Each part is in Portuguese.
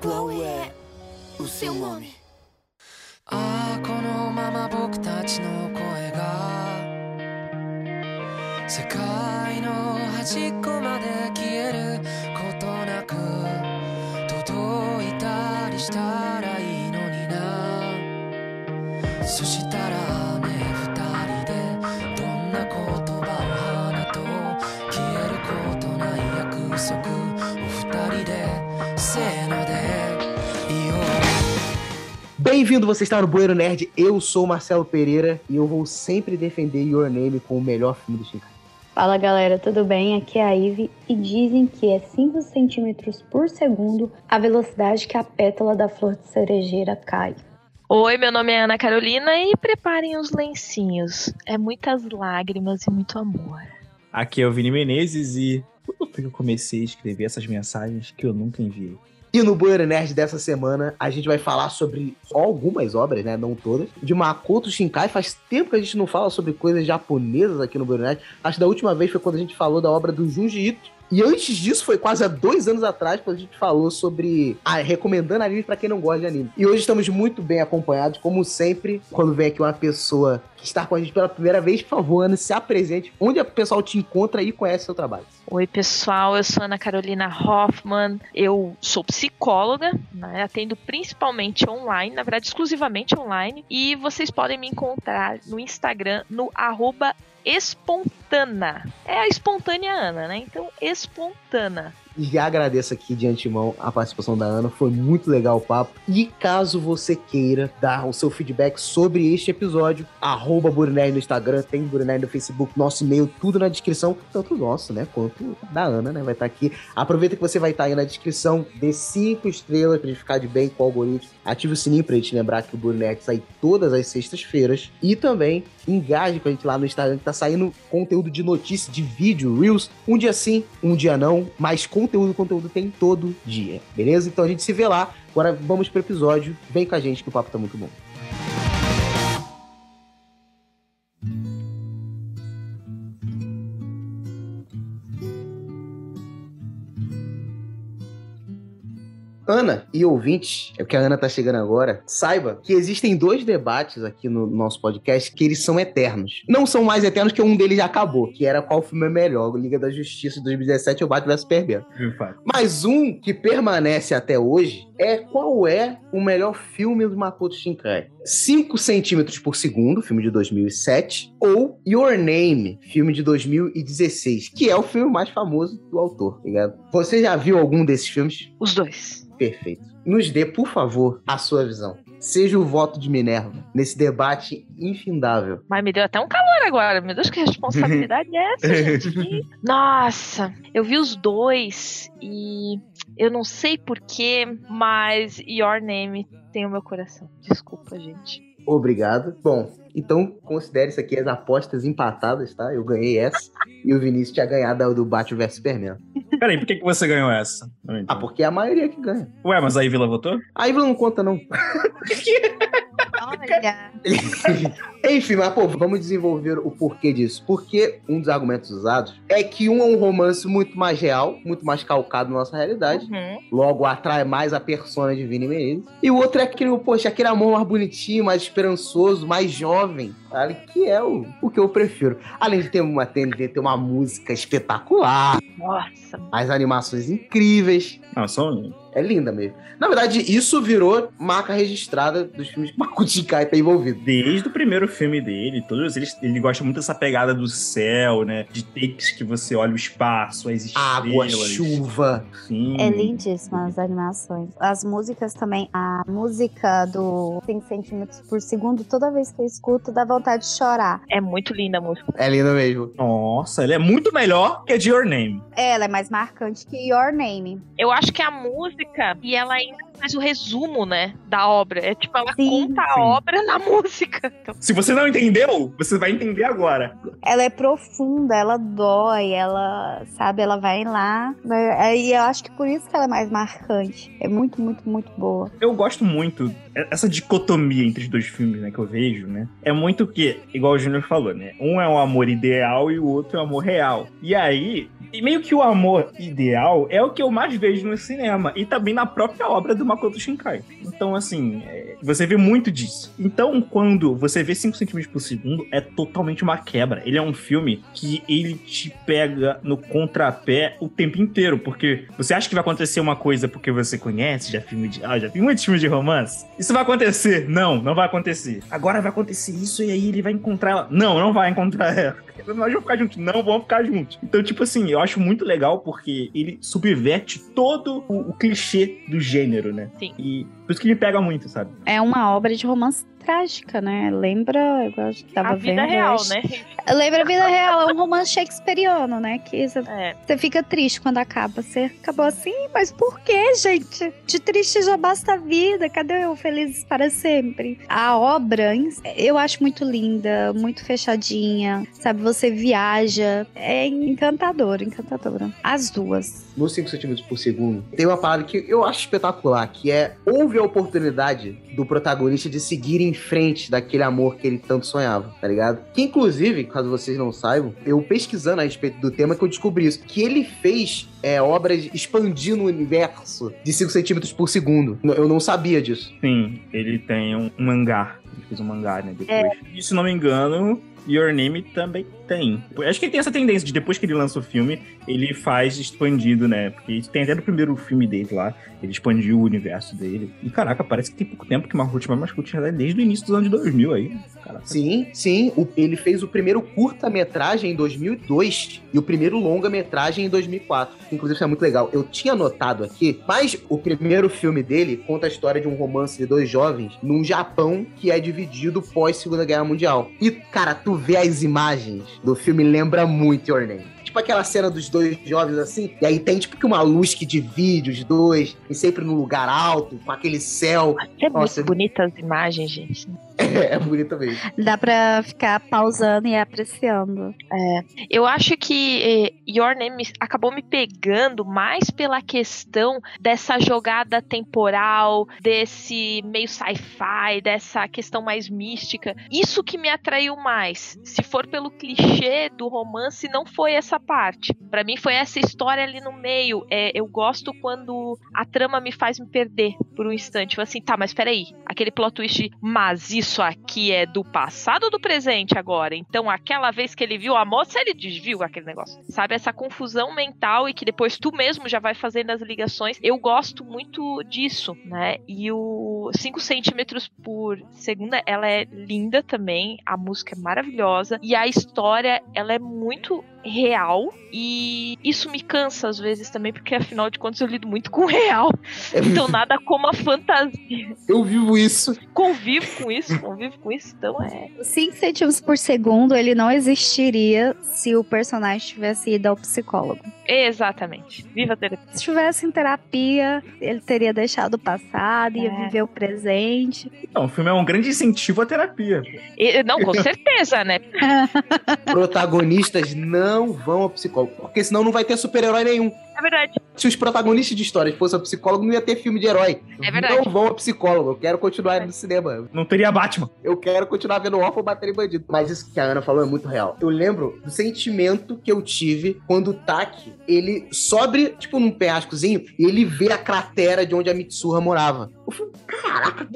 Qual é o seu nome? Ah, このまま僕たちの声が世界の端っこまで消える Bem-vindo, você está no Bueiro Nerd. Eu sou o Marcelo Pereira e eu vou sempre defender Your Name como o melhor filme do Shinkai. Fala galera, tudo bem? Aqui é a Ive e dizem que é 5 centímetros por segundo a velocidade que a pétala da flor de cerejeira cai. Oi, meu nome é Ana Carolina e preparem os lencinhos. É muitas lágrimas e muito amor. Aqui é o Vini Menezes e quando foi que eu comecei a escrever essas mensagens que eu nunca enviei? E no Bueiro Nerd dessa semana, a gente vai falar sobre algumas obras, né? Não todas. De Makoto Shinkai. Faz tempo que a gente não fala sobre coisas japonesas aqui no Bueiro Nerd. Acho que da última vez foi quando a gente falou da obra do Junji Ito. E antes disso, foi quase há dois anos atrás, quando a gente falou sobre a, recomendando anime pra quem não gosta de anime. E hoje estamos muito bem acompanhados, como sempre, quando vem aqui uma pessoa que está com a gente pela primeira vez, por favor, Ana, se apresente. Onde o pessoal te encontra e conhece seu trabalho? Oi, pessoal, eu sou Ana Carolina Hoffman, eu sou psicóloga, né, atendo principalmente online, na verdade, exclusivamente online, e vocês podem me encontrar no Instagram no arroba espontana. É a espontânea Ana, né? Então, espontana. E já agradeço aqui de antemão a participação da Ana, foi muito legal o papo. E caso você queira dar o seu feedback sobre este episódio, arroba Burinerd no Instagram, tem Burinerd no Facebook, nosso e-mail, tudo na descrição, tanto nosso, né, quanto da Ana, né, vai estar aqui. Aproveita que você vai estar aí na descrição, dê cinco estrelas pra gente ficar de bem com o algoritmo, ative o sininho pra gente lembrar que o Burinerd sai todas as sextas-feiras e também engaje com a gente lá no Instagram, que tá saindo conteúdo de notícia, de vídeo, Reels, um dia sim, um dia não, mas conteúdo, conteúdo tem todo dia, beleza? Então a gente se vê lá. Agora vamos pro episódio. Vem com a gente que o papo tá muito bom. Ana e ouvintes, é porque a Ana tá chegando agora, saiba que existem dois debates aqui no nosso podcast que eles são eternos. Não são mais eternos que um deles já acabou, que era qual filme é melhor, Liga da Justiça de 2017 ou Batman vs Superman. Mas um que permanece até hoje é qual é o melhor filme do Makoto Shinkai. 5 centímetros por segundo, filme de 2007, ou Your Name, filme de 2016, que é o filme mais famoso do autor, tá ligado? Você já viu algum desses filmes? Os dois. Perfeito. Nos dê, por favor, a sua visão. Seja o voto de Minerva nesse debate infindável. Mas me deu até um calor agora. Meu Deus, que responsabilidade é essa, gente? Nossa, eu vi os dois e eu não sei porquê, mas Your Name tem o meu coração. Desculpa, gente. Obrigado. Bom, então considere isso aqui as apostas empatadas, tá? Eu ganhei essa e o Vinícius tinha ganhado a do Batman vs Superman. Peraí, por que, que você ganhou essa? Ah, porque é a maioria que ganha. Ué, mas a Vila votou? A Ivla não conta, não. Olha, Enfim, mas pô, vamos desenvolver o porquê disso. Porque um dos argumentos usados é que um é um romance muito mais real, muito mais calcado na nossa realidade. Uhum. Logo atrai mais a persona de Vini Menezes. E o outro é aquele, poxa, aquele amor mais bonitinho, mais esperançoso, mais jovem, sabe? Que é o, o que eu prefiro. Além de ter uma TNT, ter uma música espetacular, Nossa, as animações incríveis. Não, só um. É linda mesmo. Na verdade, isso virou marca registrada dos filmes que Makoto Shinkai tá envolvido. Desde o primeiro filme dele, todos eles, ele gosta muito dessa pegada do céu, né? De takes que você olha o espaço, as estrelas. Água, chuva. Sim. é lindíssima as animações. As músicas também. A música do 5 centímetros por segundo, toda vez que eu escuto, dá vontade de chorar. é muito linda a música. É linda mesmo. Nossa, ele é muito melhor que a de Your Name. Ela é mais marcante que Your Name. Eu acho que a música, e ela ainda faz o resumo, né, da obra. É tipo, ela Sim. conta a Sim. obra na música. Então, Se você não entendeu, você vai entender agora. Ela é profunda, ela dói, ela, sabe, ela vai lá. né? E eu acho que por isso que ela é mais marcante. É muito, muito, muito boa. Eu gosto muito essa dicotomia entre os dois filmes, né, que eu vejo, né? É muito que, igual o Júnior falou, né? Um é um amor ideal e o outro é um amor real. E aí, e meio que o amor ideal é o que eu mais vejo no cinema e também na própria obra do Makoto Shinkai. Então, assim, é, você vê muito disso. Então, quando você vê 5 centímetros por segundo, é totalmente uma quebra. Ele é um filme que ele te pega no contrapé o tempo inteiro, porque você acha que vai acontecer uma coisa porque você conhece, já filme de, ah, já vi muitos filmes de romance. Isso vai acontecer? Não, não vai acontecer. Agora vai acontecer isso e aí ele vai encontrar ela. Não, não vai encontrar ela. Nós vamos ficar juntos. Não, vamos ficar juntos. Então, tipo assim, eu acho muito legal porque ele subverte todo o, o clichê do gênero, né? Sim. E por isso que me pega muito, sabe? É uma obra de romance trágica, né? Lembra, eu tava a vida vendo real, hoje. né? Lembra a vida real, é um romance shakespeariano, né? Que você É. fica triste quando acaba. Você acabou assim, mas por que, gente? De triste já basta a vida. Cadê eu felizes para sempre? A obra, eu acho muito linda, muito fechadinha. Sabe, você viaja. É encantadora, encantadora. As duas. no 5 centímetros por segundo, tem uma parada que eu acho espetacular, que é houve a oportunidade do protagonista de seguir em frente daquele amor que ele tanto sonhava, tá ligado? Que inclusive, caso vocês não saibam, eu pesquisando a respeito do tema que eu descobri isso, que ele fez é, obras expandindo o universo de 5 centímetros por segundo. Eu não sabia disso. Sim, ele tem um, mangá. Ele fez um mangá, né? Depois. E se não me engano, Your Name também tem. Acho que ele tem essa tendência de depois que ele lança o filme, ele faz expandido, né? Porque tem até do primeiro filme dele lá, ele expandiu o universo dele. E caraca, parece que tem pouco tempo que Margot vai Mascote já é desde o início dos anos 2000 aí. Caraca. Sim, sim. O- ele fez o primeiro curta-metragem em 2002 e o primeiro longa-metragem em 2004. que, Inclusive, isso é muito legal. Eu tinha anotado aqui, mas o primeiro filme dele conta a história de um romance de dois jovens num Japão que é dividido pós-Segunda Guerra Mundial. E, cara, tu vê as imagens do filme, lembra muito Your Name. Tipo aquela cena dos dois jovens assim, e aí tem tipo que uma luz que divide os dois, e sempre num lugar alto, com aquele céu. É Nossa. muito bonita as imagens, gente. É, é bonito mesmo. Dá pra ficar pausando e apreciando. Eu acho que eh, Your Name acabou me pegando mais pela questão dessa jogada temporal, desse meio sci-fi, dessa questão mais mística. Isso que me atraiu mais. Se for pelo clichê do romance, não foi essa parte. Pra mim foi essa história ali no meio. É, eu gosto quando a trama me faz me perder por um instante. Tipo assim, tá, mas peraí. Aquele plot twist, de, mas isso aqui é do passado ou do presente agora? Então, aquela vez que ele viu a moça, ele desviu aquele negócio. Sabe, essa confusão mental e que depois tu mesmo já vai fazendo as ligações. Eu gosto muito disso, né? E o 5 centímetros por segunda, ela é linda também. A música é maravilhosa. E a história, ela é muito real e isso me cansa às vezes também porque afinal de contas eu lido muito com o real então nada como a fantasia Eu vivo isso. convivo com isso convivo com isso então é 5 centímetros por segundo, ele não existiria se o personagem tivesse ido ao psicólogo. exatamente viva a terapia Se estivesse em terapia, ele teria deixado o passado, ia É. viver o presente. Então, o filme é um grande incentivo à terapia. E- não com certeza né Protagonistas não vão ao psicólogo, porque senão não vai ter super-herói nenhum. É verdade Se os protagonistas de histórias fossem ao psicólogo, não ia ter filme de herói. É verdade. Não vão ao psicólogo. Eu quero continuar indo no cinema. Não teria Batman. Eu quero continuar vendo órfão bater em bandido. Mas isso que a Ana falou é muito real. Eu lembro do sentimento que eu tive quando o Taki, ele sobe, tipo, num penhascozinho e ele vê a cratera de onde a Mitsuha morava. Eu falei, caraca,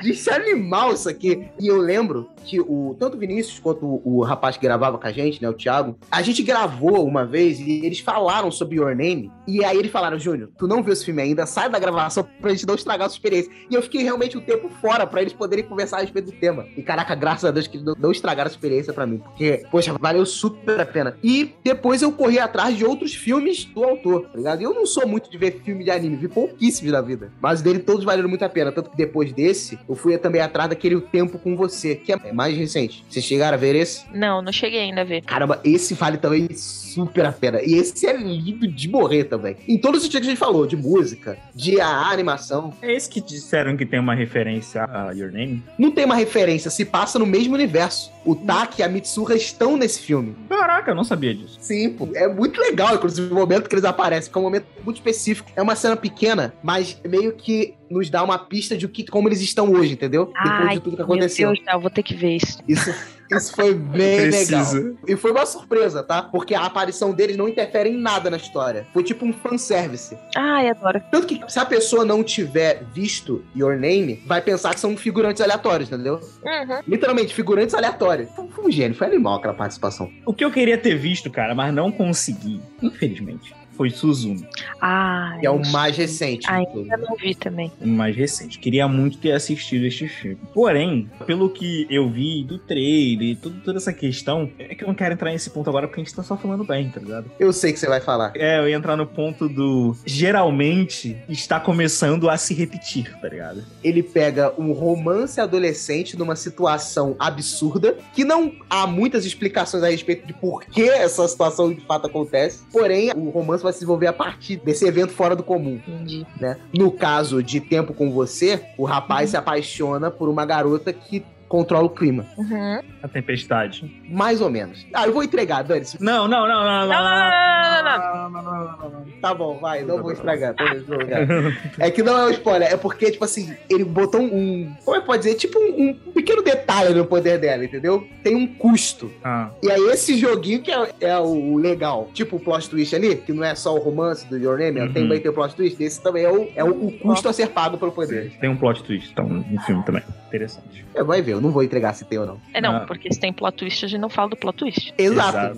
que isso é animal isso aqui. E eu lembro que o tanto o Vinícius quanto o, o rapaz que gravava com a gente, né, o Thiago, a gente gravou uma vez e eles falaram sobre Your Name. E aí eles falaram, Júnior, tu não viu esse filme ainda, sai da gravação pra gente não estragar a sua experiência. E eu fiquei realmente um tempo fora pra eles poderem conversar a respeito do tema. E caraca, graças a Deus que eles não, não estragaram a experiência pra mim. Porque, poxa, valeu super a pena. E depois eu corri atrás de outros filmes do autor, tá ligado? E eu não sou muito de ver filme de anime, vi pouquíssimos na vida. Mas dele todos valeram muito a pena. Tanto que depois desse, eu fui também atrás daquele O Tempo com Você, que é mais recente. Vocês chegaram a ver esse? não não cheguei ainda a ver Caramba, esse vale também super a pena. E esse é lindo de morrer também. Em todos os sentidos que a gente falou, de música, de a animação. É esse que disseram que tem uma referência a Your Name? Não tem uma referência, se passa no mesmo universo. O Taki e a Mitsuha estão nesse filme. Caraca, eu não sabia disso. Sim, pô. É muito legal, inclusive, o momento que eles aparecem, que é um momento muito específico. É uma cena pequena, mas meio que nos dá uma pista de o que, como eles estão hoje, entendeu? Depois Ai, de tudo que meu aconteceu. Deus, eu vou ter que ver isso Isso Isso foi bem Preciso. legal. E foi uma surpresa, tá? Porque a aparição deles não interfere em nada na história. Foi tipo um fanservice. Ai, adoro. Tanto que se a pessoa não tiver visto Your Name, vai pensar que são figurantes aleatórios, entendeu? Uhum. Literalmente, figurantes aleatórios. Foi um gênio, foi animal aquela participação. O que eu queria ter visto, cara, mas não consegui, infelizmente, foi Suzumi, Ai, Que é o mais recente. de Ai, todos. eu não vi também. o mais recente. Queria muito ter assistido este filme. Porém, pelo que eu vi do trailer e tudo- toda essa questão, é que eu não quero entrar nesse ponto agora porque a gente tá só falando bem, tá ligado? Eu sei que você vai falar. É, eu ia entrar no ponto do. Geralmente está começando a se repetir, tá ligado? Ele pega um romance adolescente numa situação absurda, que não há muitas explicações a respeito de por que essa situação de fato acontece. Porém, o romance vai se desenvolver a partir desse evento fora do comum. Entendi. né? No caso de Tempo com Você, o rapaz se apaixona por uma garota que controla o clima. Uhum. A tempestade. Mais ou menos. Ah, eu vou entregar, Dani-se. Não, não, não, não, não. Não, não, não, não, não, não, não, não. Tá bom, vai, não vou estragar. É que não é um spoiler, é porque, tipo assim, ele botou um. Como é que pode dizer? Tipo um, um pequeno detalhe no poder dela, entendeu? Tem um custo. Ah, E aí, esse joguinho que é, é o legal. Tipo o plot twist ali, que não é só o romance do Your Name, Uhum. tem também tem o plot twist. Esse também é o, é o, o custo a ser pago pelo poder. tem um plot twist, então, no filme também. Interessante. É, vai ver, eu não vou entregar se tem ou não. É não, Ah. porque se tem plot twist, a gente não fala do plot twist. Exato.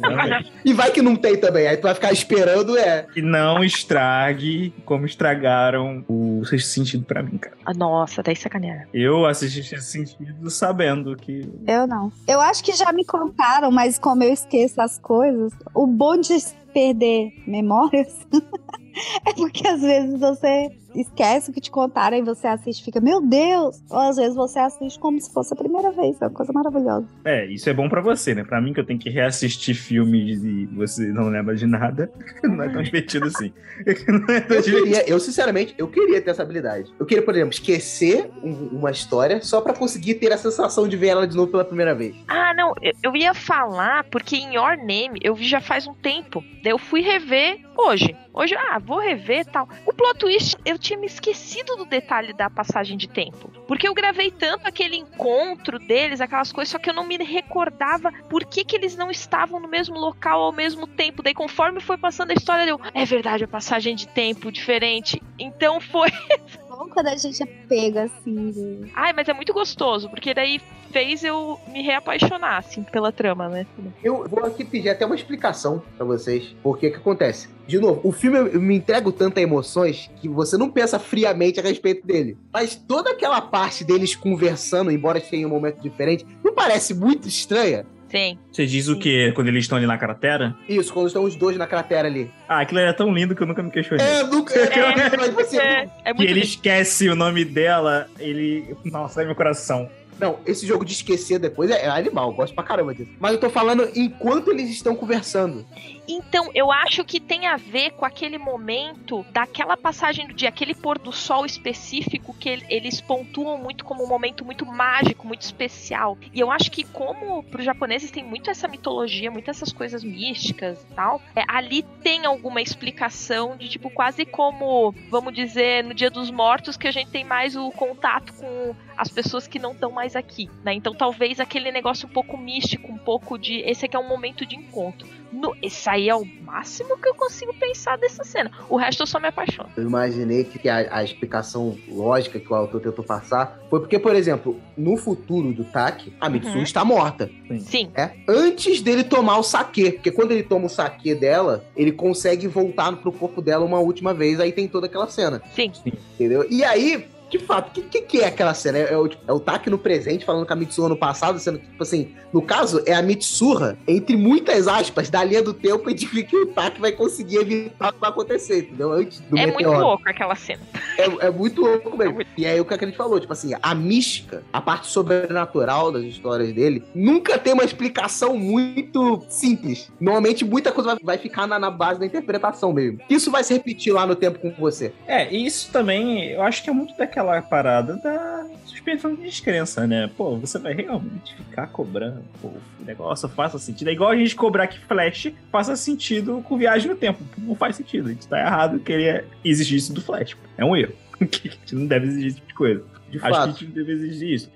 E vai que não tem também, aí tu vai ficar esperando, é. E não estrague como estragaram o Sexto Sentido pra mim, cara. Ah, nossa, daí sacanearam. Eu assisti Sexto Sentido sabendo que. Eu não. Eu acho que já me contaram, mas como eu esqueço as coisas, o bom de perder memórias é porque às vezes você esquece o que te contaram e você assiste e fica, meu Deus! Ou às vezes você assiste como se fosse a primeira vez. É uma coisa maravilhosa. É, isso é bom pra você, né? Pra mim, que eu tenho que reassistir filmes e você não lembra de nada, não é tão divertido assim. Não é tão Eu divertido. queria, eu sinceramente, eu queria ter essa habilidade. Eu queria, por exemplo, esquecer um- uma história só pra conseguir ter a sensação de ver ela de novo pela primeira vez. Ah, não, eu, eu ia falar, porque em Your Name eu vi já faz um tempo. Daí eu fui rever hoje. Hoje, ah, vou rever tal. O plot twist, eu tinha me esquecido do detalhe da passagem de tempo. Porque eu gravei tanto aquele encontro deles, aquelas coisas, só que eu não me recordava por que, que eles não estavam no mesmo local ao mesmo tempo. Daí, conforme foi passando a história, eu, é verdade, a passagem de tempo diferente. Então foi. Bom quando a gente é pega assim. de- Ai, mas é muito gostoso, porque daí fez eu me reapaixonar, assim, pela trama, né? Eu vou aqui pedir até uma explicação pra vocês. Porque o que acontece? De novo, o filme eu me entrego tanto a emoções que você não pensa friamente a respeito dele. Mas toda aquela parte deles conversando, embora tenha um momento diferente, não parece muito estranha? Sim. Você diz o quê? Quando eles estão ali na cratera? Isso, quando estão os dois na cratera ali. Ah, aquilo era tão lindo que eu nunca me questionei. É, nunca. É, mas você, É, é Que muito ele lindo. esquece o nome dela, ele. Nossa, é meu coração. Não, esse jogo de esquecer depois é, é animal, eu gosto pra caramba disso. Mas eu tô falando enquanto eles estão conversando. Então, eu acho que tem a ver com aquele momento daquela passagem do dia, aquele pôr do sol específico que el- eles pontuam muito como um momento muito mágico, muito especial. E eu acho que como pros japoneses tem muito essa mitologia, muitas essas coisas místicas e tal, é, ali tem alguma explicação de tipo quase como, vamos dizer, no Dia dos Mortos que a gente tem mais o contato com as pessoas que não estão mais aqui, né? Então talvez aquele negócio um pouco místico, um pouco de esse aqui é um momento de encontro. No, esse aí é o máximo que eu consigo pensar dessa cena. O resto eu só me apaixono. Eu imaginei que a, a explicação lógica que o autor tentou passar foi porque, por exemplo, no futuro do Taki, a Mitsu Uhum. está morta. Sim, É, antes dele tomar o saque, porque quando ele toma o saque dela, ele consegue voltar pro corpo dela uma última vez, aí tem toda aquela cena, sim. entendeu? E aí, de fato, o que, que, que é aquela cena? É, é o, é o Taki no presente falando com a Mitsuha no passado, sendo que, tipo assim, no caso, é a Mitsuha, entre muitas aspas, da linha do tempo, de que o Taki vai conseguir evitar o que vai acontecer, entendeu? Antes do É muito meteoro. louco aquela cena. É, é muito louco É mesmo. muito- E aí o que a gente falou, tipo assim, a mística, a parte sobrenatural das histórias dele, nunca tem uma explicação muito simples. Normalmente muita coisa vai, vai ficar na, na base da interpretação mesmo. Isso vai se repetir lá no tempo com você. É, e isso também, eu acho que é muito aquela parada da suspensão de descrença, né? Pô, você vai realmente ficar cobrando, pô, o negócio faça sentido. É igual a gente cobrar que Flash faça sentido com viagem no tempo. Não faz sentido, a gente tá errado querer exigir isso do Flash. É um erro. a gente não deve exigir esse tipo de coisa. De Acho fato. que a gente não deve exigir isso.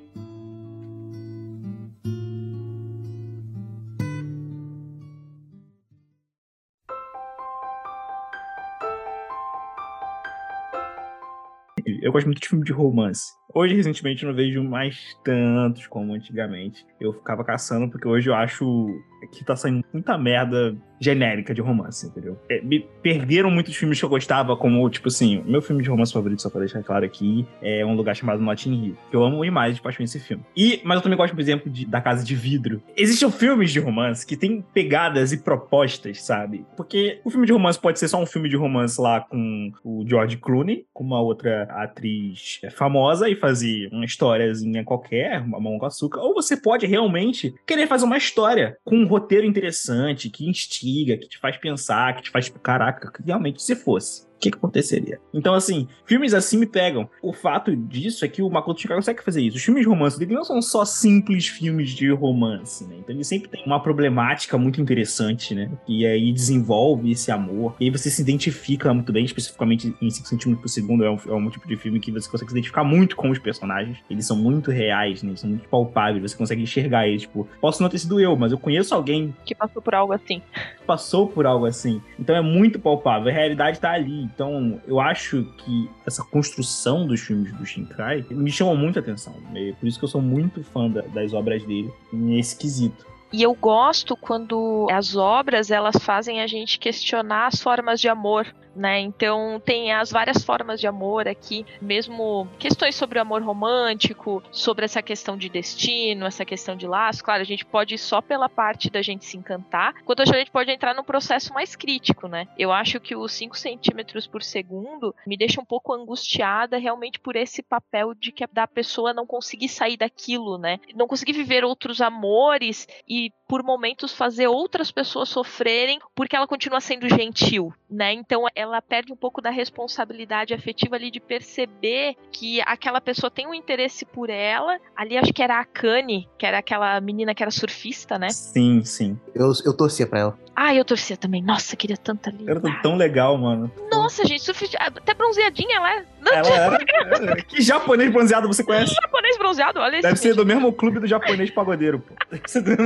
Eu gosto muito de filme de romance. Hoje, recentemente, não vejo mais tantos como antigamente. Eu ficava caçando porque hoje eu acho que tá saindo muita merda genérica de romance, entendeu? É, me perderam muitos filmes que eu gostava, como, tipo assim, meu filme de romance favorito, só pra deixar claro aqui, é um lugar chamado Notting Hill, que eu amo demais de paixão esse filme. E, mas eu também gosto, por exemplo, de, da Casa de Vidro. Existem filmes de romance que têm pegadas e propostas, sabe? Porque o filme de romance pode ser só um filme de romance lá com o George Clooney, com uma outra atriz famosa, e fazer uma historiazinha qualquer, uma mão com açúcar, ou você pode realmente querer fazer uma história com um roteiro interessante, que instiga, que te faz pensar, que te faz, caraca, que realmente se fosse que, que, aconteceria? Então, assim, filmes assim me pegam. O fato disso é que o Makoto Shinkai consegue fazer isso. Os filmes de romance dele não são só simples filmes de romance, né? Então ele sempre tem uma problemática muito interessante, né? E aí desenvolve esse amor. E aí você se identifica muito bem, especificamente em 5 centímetros por segundo. É um, é um tipo de filme que você consegue se identificar muito com os personagens. Eles são muito reais, né? Eles são muito palpáveis. Você consegue enxergar eles. Tipo, posso não ter sido eu, mas eu conheço alguém que passou por algo assim. Passou por algo assim. Então é muito palpável. A realidade tá ali. Então, eu acho que essa construção dos filmes do Shinkai me chamou muita atenção. É por isso que eu sou muito fã da, das obras dele nesse quesito. E eu gosto quando as obras elas fazem a gente questionar as formas de amor né? Então tem as várias formas de amor aqui, mesmo questões sobre o amor romântico, sobre essa questão de destino, essa questão de laço. Claro, a gente pode ir só pela parte da gente se encantar, quanto a gente pode entrar num processo mais crítico, né? Eu acho que os 5 centímetros por segundo me deixa um pouco angustiada realmente por esse papel de que da pessoa não conseguir sair daquilo, né? Não conseguir viver outros amores e por momentos fazer outras pessoas sofrerem porque ela continua sendo gentil, né? Então ela perde um pouco da responsabilidade afetiva ali de perceber que aquela pessoa tem um interesse por ela. Ali acho que era a Kanye, que era aquela menina que era surfista, né? Sim, sim. Eu, eu torcia pra ela. Ah, eu torcia também. Nossa, queria tanta ali. Era tão legal, mano. Nossa, gente, surfista. Até bronzeadinha ela é. Ela era. que japonês bronzeado você conhece? Que japonês bronzeado, olha isso. Deve ser do mesmo clube do japonês pagodeiro, pô. Deve ser, do...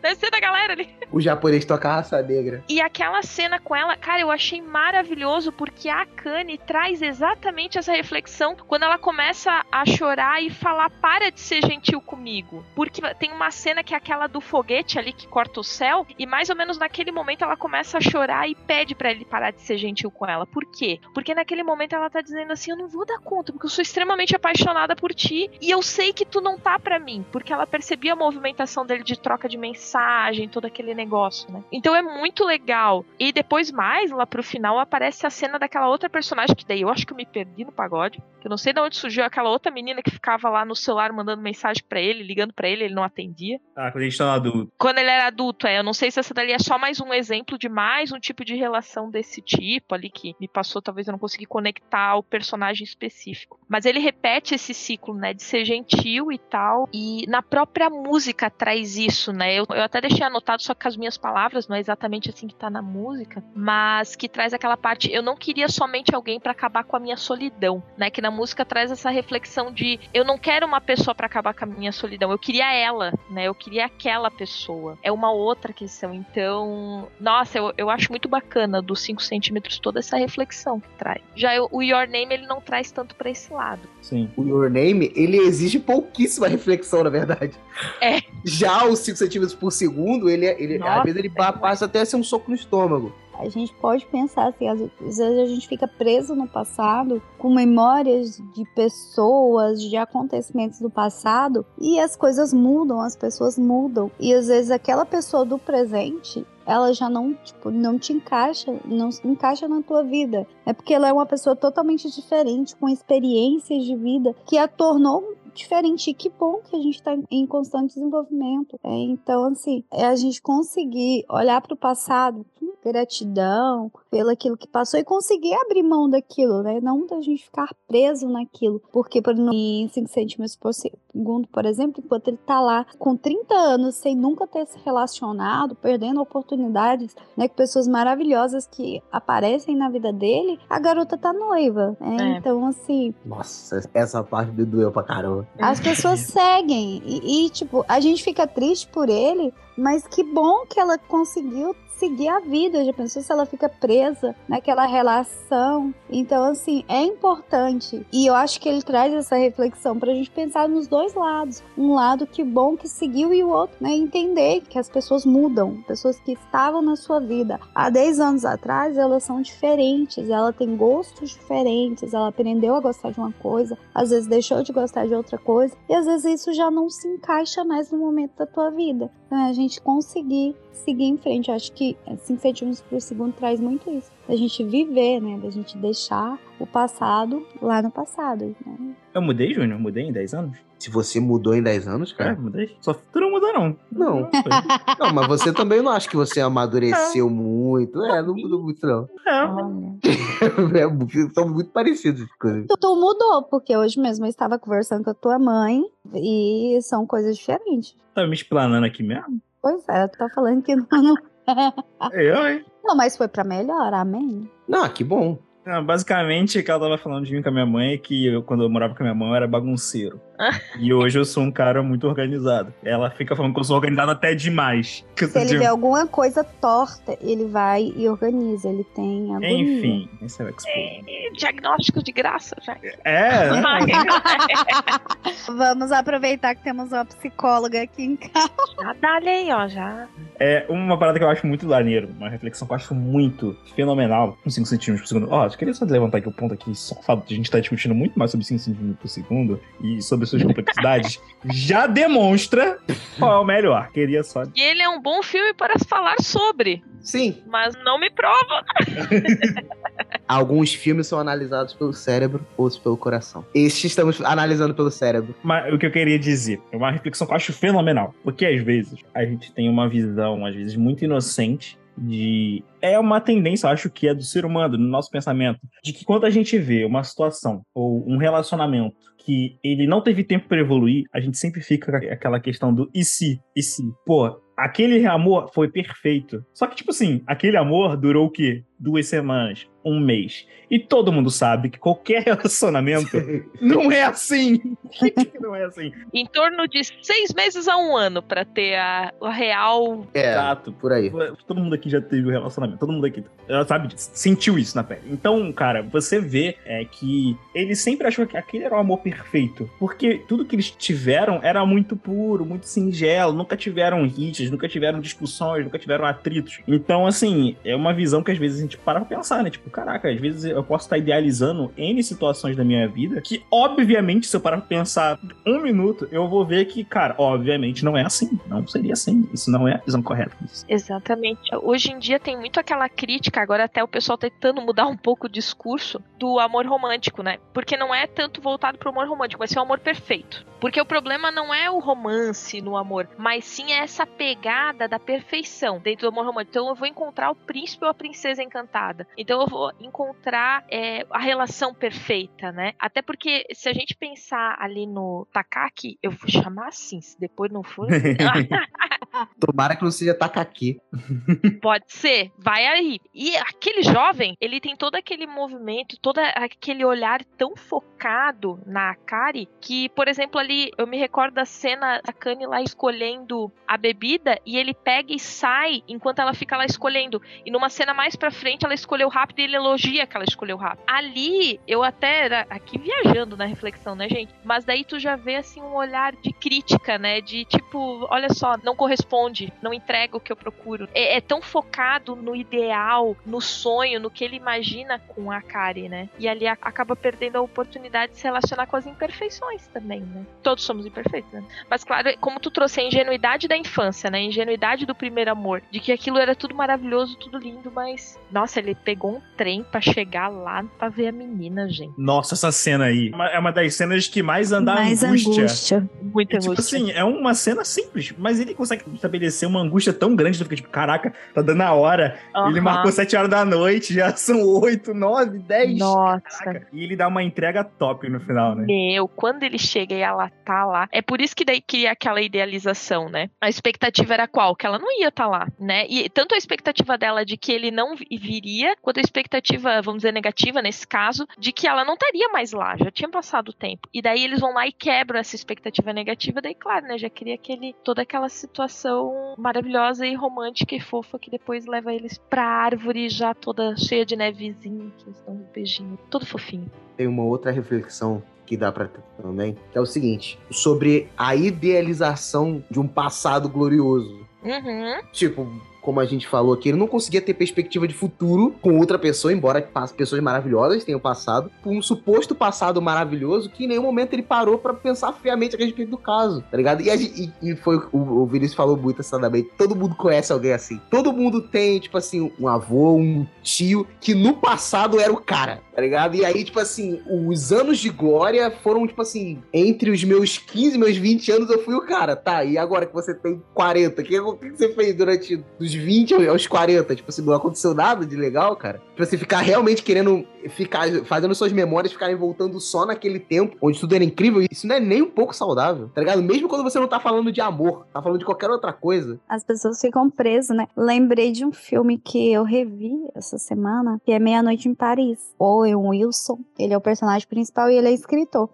Deve ser da galera ali. O japonês toca a raça negra. E aquela cena com ela, cara, eu achei maravilhoso porque a Kanye traz exatamente essa reflexão quando ela começa a chorar e falar: para de ser gentil comigo. Porque tem uma cena que é aquela do foguete ali que corta o céu, e mais ou menos naquele momento ela começa a chorar e pede para ele parar de ser gentil com ela. Por quê? Porque naquele momento ela tá dizendo assim: eu não vou dar conta, porque eu sou extremamente apaixonada por ti e eu sei que tu não tá para mim. Porque ela percebia a movimentação dele de troca de mensagem, todo aquele negócio, né? Então é muito legal. E depois, mais lá pro final, aparece a cena daquela outra personagem que daí eu acho que eu me perdi no pagode. Que eu não sei de onde surgiu aquela outra menina que ficava lá no celular mandando mensagem para ele, ligando para ele, ele não atendia. Ah, quando a gente tá adulto. Quando ele era adulto, é. Eu não sei se essa dali é só mais um exemplo de mais um tipo de relação desse tipo ali que me passou, talvez eu não consegui conectar ao personagem específico. Mas ele repete esse ciclo, né, de ser gentil e tal. E na própria música traz isso, né? Eu, eu até deixei anotado só com as minhas palavras, não é exatamente assim que tá na música, mas que traz aquela parte. Eu não queria somente alguém para acabar com a minha solidão, né? Que na música traz essa reflexão de eu não quero uma pessoa para acabar com a minha solidão, eu queria ela, né? Eu queria aquela pessoa. É uma outra questão. Então, nossa, eu, eu acho muito bacana dos 5 centímetros toda essa reflexão que traz. Já eu, o Your Name ele não traz tanto para esse lado. Sim. O Your Name, ele exige pouquíssima reflexão, na verdade. É. Já os 5 centímetros por segundo, ele, é, ele Nossa, às vezes ele é passa até a ser um soco no estômago. A gente pode pensar assim, às vezes a gente fica preso no passado com memórias de pessoas, de acontecimentos do passado e as coisas mudam, as pessoas mudam e às vezes aquela pessoa do presente ela já não, tipo, não te encaixa, não se encaixa na tua vida. É porque ela é uma pessoa totalmente diferente, com experiências de vida que a tornou diferente. E que bom que a gente está em constante desenvolvimento. É, então, assim, é a gente conseguir olhar para o passado com gratidão pelo aquilo que passou e conseguir abrir mão daquilo, né? Não da gente ficar preso naquilo. Porque, por exemplo, em 5 centímetros por segundo, por exemplo, enquanto ele tá lá com 30 anos sem nunca ter se relacionado, perdendo oportunidades, né? Com pessoas maravilhosas que aparecem na vida dele, a garota tá noiva. Né? É. Então, assim, Nossa, essa parte me doeu pra caramba. As pessoas seguem. E, e, tipo, a gente fica triste por ele, Mas que bom que ela conseguiu seguir a vida. Já pensou se ela fica presa naquela relação? Então, assim, é importante. E eu acho que ele traz essa reflexão pra gente pensar nos dois lados. Um lado que bom que seguiu e o outro, né? Entender que as pessoas mudam. Pessoas que estavam na sua vida há 10 anos atrás, elas são diferentes. Ela tem gostos diferentes. Ela aprendeu a gostar de uma coisa, às vezes deixou de gostar de outra coisa. E às vezes isso já não se encaixa mais no momento da tua vida. Então, é a gente conseguir seguir em frente. Eu acho que 5 centímetros por segundo traz muito isso. Da gente viver, né? Da gente deixar o passado lá no passado. Né? Eu mudei, Júnior? Mudei em 10 anos? Se você mudou em 10 anos, É, cara. mudei. Só tu não mudou, não. Não. Não, mas você também não acha que você amadureceu muito. É, não mudou muito, não. É. Olha. É, são muito parecidos, inclusive. Tu, tu mudou, porque hoje mesmo eu estava conversando com a tua mãe e são coisas diferentes. Tá me explanando aqui mesmo? Pois é, tu tá falando que não. Não, Eu, hein? não mas foi pra melhor, amém. Não, que bom. Não, basicamente, o que ela tava falando de mim com a minha mãe é que eu, quando eu morava com a minha mãe, eu era bagunceiro. e hoje eu sou um cara muito organizado. Ela fica falando que eu sou organizado até demais. Se ele vê alguma coisa torta, ele vai e organiza. Ele tem agonia. Enfim, esse é o expor. É, diagnóstico de graça, já. É, né? Vamos aproveitar que temos uma psicóloga aqui em casa. já dá aí, ó, já. É uma parada que eu acho muito maneiro, uma reflexão que eu acho muito fenomenal, com 5 centímetros por segundo. Ó, eu queria só levantar aqui o ponto aqui, só o fato de a gente estar discutindo muito mais sobre 5 centímetros por segundo e sobre suas complexidades, já demonstra qual é o melhor. Queria só. E ele é um bom filme para falar sobre, Sim, mas não me prova. alguns filmes são analisados pelo cérebro, outros pelo coração. Este estamos analisando pelo cérebro. Mas o que eu queria dizer é uma reflexão que eu acho fenomenal. Porque às vezes a gente tem uma visão, às vezes, muito inocente de. É uma tendência, acho que é do ser humano, no nosso pensamento, de que quando a gente vê uma situação ou um relacionamento que ele não teve tempo para evoluir, a gente sempre fica com aquela questão do e se? E se? Pô, aquele amor foi perfeito. Só que, tipo assim, aquele amor durou o quê? Duas semanas, um mês. E todo mundo sabe que qualquer relacionamento não é assim. Por que que não é assim? Em torno de seis meses a um ano para ter a, a real. É, Exato. por aí. Todo mundo aqui já teve um relacionamento. Todo mundo aqui sabe. Sentiu isso na pele. Então, cara, você vê é, que ele sempre achou que aquele era o amor perfeito. Porque tudo que eles tiveram era muito puro, muito singelo. Nunca tiveram rixas, nunca tiveram discussões, nunca tiveram atritos. Então, assim, é uma visão que às vezes gente para pra pensar, né? Tipo, caraca, às vezes eu posso estar idealizando N situações da minha vida que, obviamente, se eu parar pra pensar um minuto, eu vou ver que, cara, obviamente não é assim. Não seria assim. Isso não é a visão correta. disso. Exatamente. Hoje em dia tem muito aquela crítica, agora até o pessoal tentando mudar um pouco o discurso do amor romântico, né? Porque não é tanto voltado pro amor romântico, mas sim o amor perfeito. Porque o problema não é o romance no amor, mas sim é essa pegada da perfeição dentro do amor romântico. Então eu vou encontrar o príncipe ou a princesa encantada. Então eu vou encontrar é, a relação perfeita, né? Até porque se a gente pensar ali no Takaki, eu vou chamar assim, se depois não for. Tomara que não seja Takaki. Pode ser, vai aí. E aquele jovem, ele tem todo aquele movimento, todo aquele olhar tão focado na Akari, que, por exemplo, ali eu me recordo da cena da Kanye lá escolhendo a bebida e ele pega e sai enquanto ela fica lá escolhendo. E numa cena mais pra frente ela escolheu rápido e ele elogia que ela escolheu rápido. Ali, eu até era aqui viajando na reflexão, né, gente? Mas daí tu já vê assim um olhar de crítica, né? De tipo, olha só, não corresponde, não entrega o que eu procuro. É, é tão focado no ideal, no sonho, no que ele imagina com a Kari, né? E ali a- acaba perdendo a oportunidade de se relacionar com as imperfeições também, né? Todos somos imperfeitos, né? Mas claro, como tu trouxe a ingenuidade da infância, né? A ingenuidade do primeiro amor, de que aquilo era tudo maravilhoso, tudo lindo, mas nossa, ele pegou um trem pra chegar lá pra ver a menina, gente. Nossa, essa cena aí é uma- é uma das cenas que mais anda Mais angústia. angústia. Muita É, tipo angústia. assim, é uma cena simples, mas ele consegue estabelecer uma angústia tão grande, tu fica tipo, caraca, tá dando a hora. Ele Aham. marcou 7 horas da noite, já são 8, 9, 10. Nossa. Caraca. E ele dá uma entrega top no final, né? Meu, quando ele chega e ela tá lá. É por isso que daí cria aquela idealização, né? A expectativa era qual? Que ela não ia estar lá, né? E tanto a expectativa dela de que ele não vi- viria, quanto a expectativa, vamos dizer, negativa nesse caso, de que ela não estaria mais lá, já tinha passado o tempo. E daí eles vão lá e quebram essa expectativa negativa, daí, claro, né? Já cria aquele, toda aquela relação maravilhosa e romântica e fofa que depois leva eles pra árvore já toda cheia de nevezinha, que eles dão um beijinho, todo fofinho. Tem uma outra reflexão que dá pra ter também, que é o seguinte, sobre a idealização de um passado glorioso. Uhum. Tipo, como a gente falou aqui, ele não conseguia ter perspectiva de futuro com outra pessoa, embora as pessoas maravilhosas tenham passado, por um suposto passado maravilhoso que em nenhum momento ele parou pra pensar friamente a respeito do caso, tá ligado? E, a e- e foi o, o Vinícius falou muito acertadamente, todo mundo conhece alguém assim. Todo mundo tem, tipo assim, um avô, um tio, que no passado era o cara, tá ligado? E aí, tipo assim, os anos de glória foram, tipo assim, entre os meus 15 e meus 20 anos eu fui o cara, tá? E agora que você tem 40, o que, que você fez durante dos 20 aos 40? Tipo assim, não aconteceu nada de legal, cara? Pra você ficar realmente querendo ficar fazendo suas memórias ficarem voltando só naquele tempo, onde tudo era incrível, isso não é nem um pouco saudável, tá ligado? Mesmo quando você não tá falando de amor, tá falando de qualquer outra coisa. As pessoas ficam presas, né? Lembrei de um filme que eu revi essa semana, que é Meia-Noite em Paris. Owen Wilson, ele é o personagem principal e ele é escritor.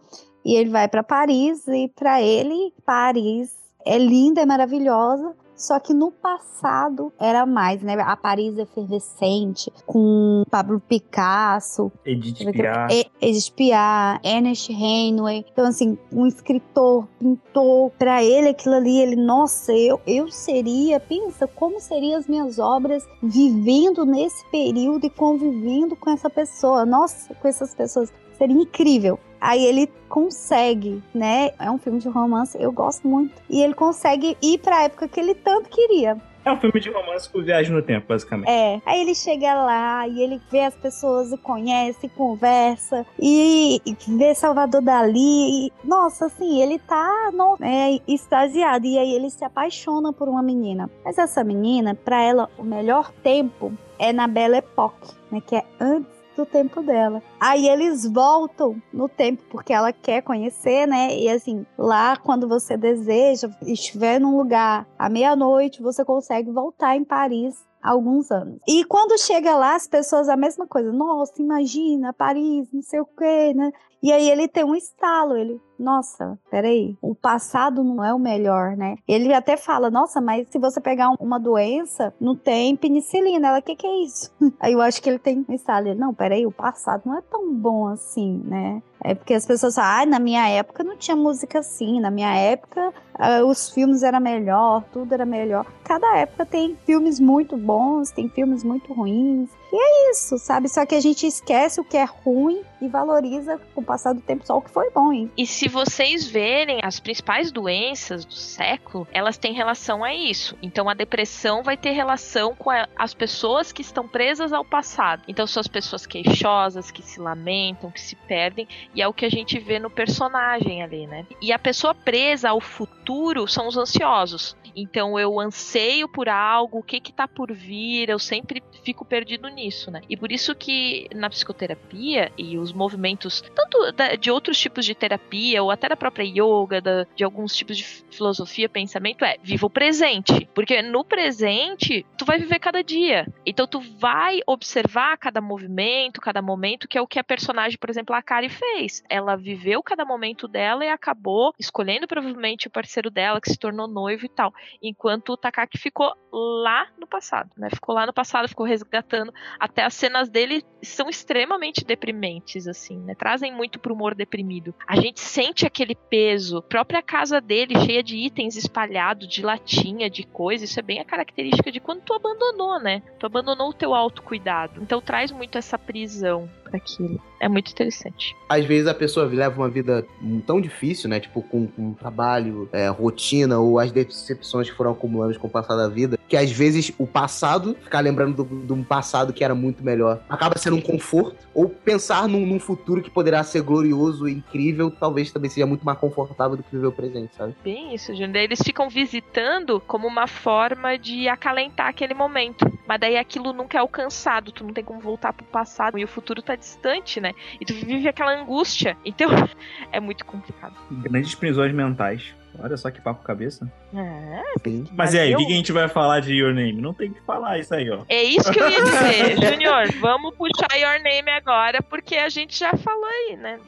E ele vai pra Paris e pra ele, Paris é linda, é maravilhosa. Só que no passado era mais, né? A Paris efervescente, com Pablo Picasso, Edith Piaf. E- Edith Piaf, Ernest Hemingway. Então, assim, um escritor, pintor, pra ele aquilo ali, ele, nossa, eu, eu seria, pensa, como seriam as minhas obras vivendo nesse período e convivendo com essa pessoa. Nossa, com essas pessoas. Seria incrível. Aí ele consegue, né? É um filme de romance, eu gosto muito. E ele consegue ir pra época que ele tanto queria. É um filme de romance com viagem no tempo, basicamente. É, aí ele chega lá e ele vê as pessoas conhece, e conversa e, vê Salvador Dali. E, nossa, assim, ele tá no, é, extasiado e aí ele se apaixona por uma menina. Mas essa menina, pra ela, o melhor tempo é na Belle Époque, né? Que é antes do tempo dela. Aí eles voltam no tempo porque ela quer conhecer, né? E assim, lá quando você deseja, estiver num lugar à meia-noite, você consegue voltar em Paris alguns anos. E quando chega lá, as pessoas a mesma coisa. Nossa, imagina, Paris, não sei o quê, né? E aí ele tem um estalo, ele, nossa, peraí, o passado não é o melhor, né? Ele até fala, nossa, mas se você pegar um- uma doença, não tem penicilina. Ela, o que que é isso? Aí eu acho que ele tem estalo. Ele, não, peraí, o passado não é tão bom assim, né? É porque as pessoas falam, ah, na minha época não tinha música assim, na minha época ah, os filmes eram melhor, tudo era melhor. Cada época tem filmes muito bons, tem filmes muito ruins. E é isso, sabe? Só que a gente esquece o que é ruim e valoriza com o passar do tempo só o que foi bom, hein? E se vocês verem, as principais doenças do século, elas têm relação a isso. Então a depressão vai ter relação com a- as pessoas que estão presas ao passado. Então são as pessoas queixosas, que se lamentam, que se perdem, e é o que a gente vê no personagem ali, né? E a pessoa presa ao futuro são os ansiosos. Então eu anseio por algo, o que que tá por vir, eu sempre fico perdido nisso, né? E por isso que na psicoterapia e os movimentos, tanto de outros tipos de terapia, ou até da própria yoga, de alguns tipos de filosofia, pensamento, é viva o presente. Porque no presente, tu vai viver cada dia. Então tu vai observar cada movimento, cada momento, que é o que a personagem, por exemplo, a Kari fez. Ela viveu cada momento dela e acabou escolhendo provavelmente o parceiro dela, que se tornou noivo e tal. Enquanto o Takaki ficou lá no passado, né? Ficou lá no passado, ficou resgatando. Até as cenas dele são extremamente deprimentes, assim, né? Trazem muito pro humor deprimido. A gente sente aquele peso. A própria casa dele, cheia de itens espalhados, de latinha, de coisa. Isso é bem a característica de quando tu abandonou, né? Tu abandonou o teu autocuidado. Então traz muito essa prisão para aquilo. É muito interessante. Às vezes a pessoa leva uma vida tão difícil, né? Tipo, com, com trabalho, é, rotina, ou as decepções que foram acumulando com o passar da vida, que às vezes o passado, ficar lembrando do- de um passado que era muito melhor, acaba sendo um conforto, ou pensar num, num futuro que poderá ser glorioso e incrível, talvez também seja muito mais confortável do que viver o presente, sabe? Bem isso, Júnior. Daí Eles ficam visitando como uma forma de acalentar aquele momento. Mas daí aquilo nunca é alcançado, tu não tem como voltar pro passado e o futuro tá distante, né? E tu vive aquela angústia. Então é muito complicado. Grandes prisões mentais. Olha só que papo cabeça. É, Sim. Mas, Mas e aí, eu- o que que a gente vai falar de Your Name? Não tem que falar isso aí, ó. é isso que eu ia dizer. Júnior, vamos puxar Your Name agora, porque a gente já falou aí, né?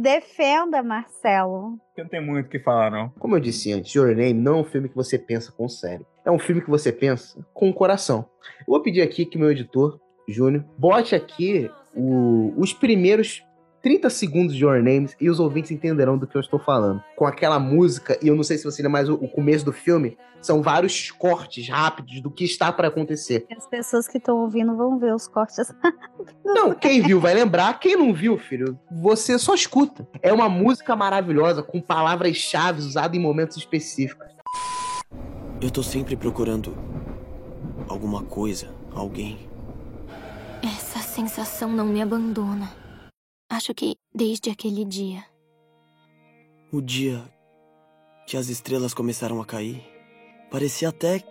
Defenda, Marcelo. Eu não tenho muito o que falar, não. Como eu disse antes, Your Name não é um filme que você pensa com o cérebro. É um filme que você pensa com o coração. Eu vou pedir aqui que meu editor, Júnior, bote aqui o- os primeiros 30 segundos de Your Names e os ouvintes entenderão do que eu estou falando. Com aquela música, e eu não sei se você lembra mais o, o começo do filme, são vários cortes rápidos do que está para acontecer. As pessoas que estão ouvindo vão ver os cortes. Não, quem viu vai lembrar, quem não viu, filho, você só escuta. É uma música maravilhosa, com palavras-chave usadas em momentos específicos. Eu tô sempre procurando alguma coisa, alguém. Essa sensação não me abandona. Acho que desde aquele dia. O dia que as estrelas começaram a cair, parecia até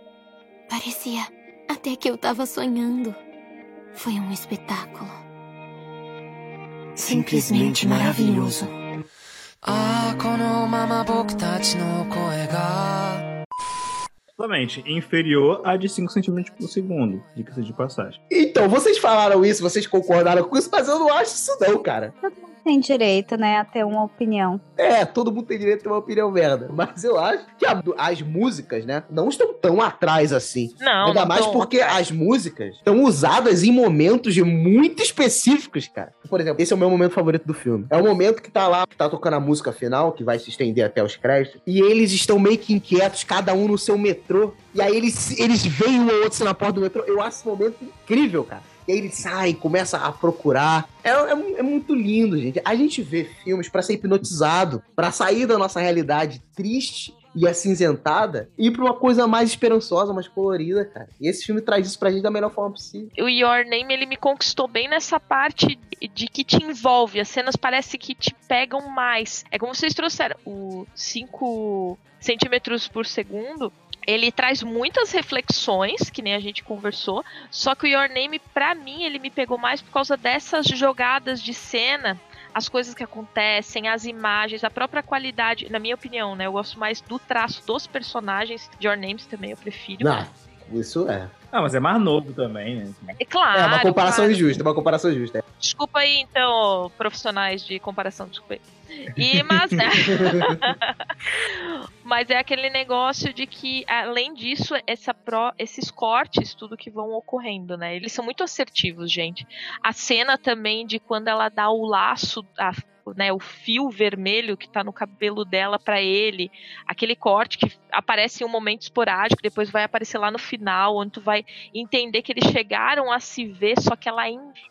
Parecia até que eu tava sonhando. Foi um espetáculo. simplesmente maravilhoso. ああこのまま僕たちの声が Totalmente inferior a de 5 centímetros por segundo, dica de passagem. Então, vocês falaram isso, vocês concordaram com isso, mas eu não acho isso não, cara. Tem direito, né, a ter uma opinião. É, todo mundo tem direito a ter uma opinião merda. Mas eu acho que a- as músicas, né, não estão tão atrás assim. Não, Ainda não mais tô- porque as músicas estão usadas em momentos de muito específicos, cara. Por exemplo, esse é o meu momento favorito do filme. É o momento que tá lá, que tá tocando a música final, que vai se estender até os créditos, e eles estão meio que inquietos, cada um no seu metrô. E aí eles, eles veem um ou outro na porta do metrô. Eu acho esse momento incrível, cara. E aí eles saem, começam a procurar. É, é, é muito lindo, gente. A gente vê filmes pra ser hipnotizado, pra sair da nossa realidade triste e acinzentada e ir pra uma coisa mais esperançosa, mais colorida, cara. E esse filme traz isso pra gente da melhor forma possível. o Your Name ele me conquistou bem nessa parte de que te envolve. As cenas parece que te pegam mais. É como vocês trouxeram. O 5 centímetros por segundo. Ele traz muitas reflexões, que nem a gente conversou. Só que o Your Name, pra mim, ele me pegou mais por causa dessas jogadas de cena. As coisas que acontecem, as imagens, a própria qualidade, na minha opinião, né? Eu gosto mais do traço dos personagens. Your Names também eu prefiro. Ah, isso é. Ah, mas é mais novo também, né? É claro. é uma comparação claro. injusta, é uma comparação justa. Desculpa aí, então, profissionais de comparação, desculpa aí. E, mas, né? mas é aquele negócio de que, além disso, essa pro, esses cortes, tudo que vão ocorrendo, né? Eles são muito assertivos, gente. A cena também de quando ela dá o laço, a, né, o fio vermelho que tá no cabelo dela para ele, aquele corte que aparece em um momento esporádico, depois vai aparecer lá no final, onde tu vai entender que eles chegaram a se ver, só que ela,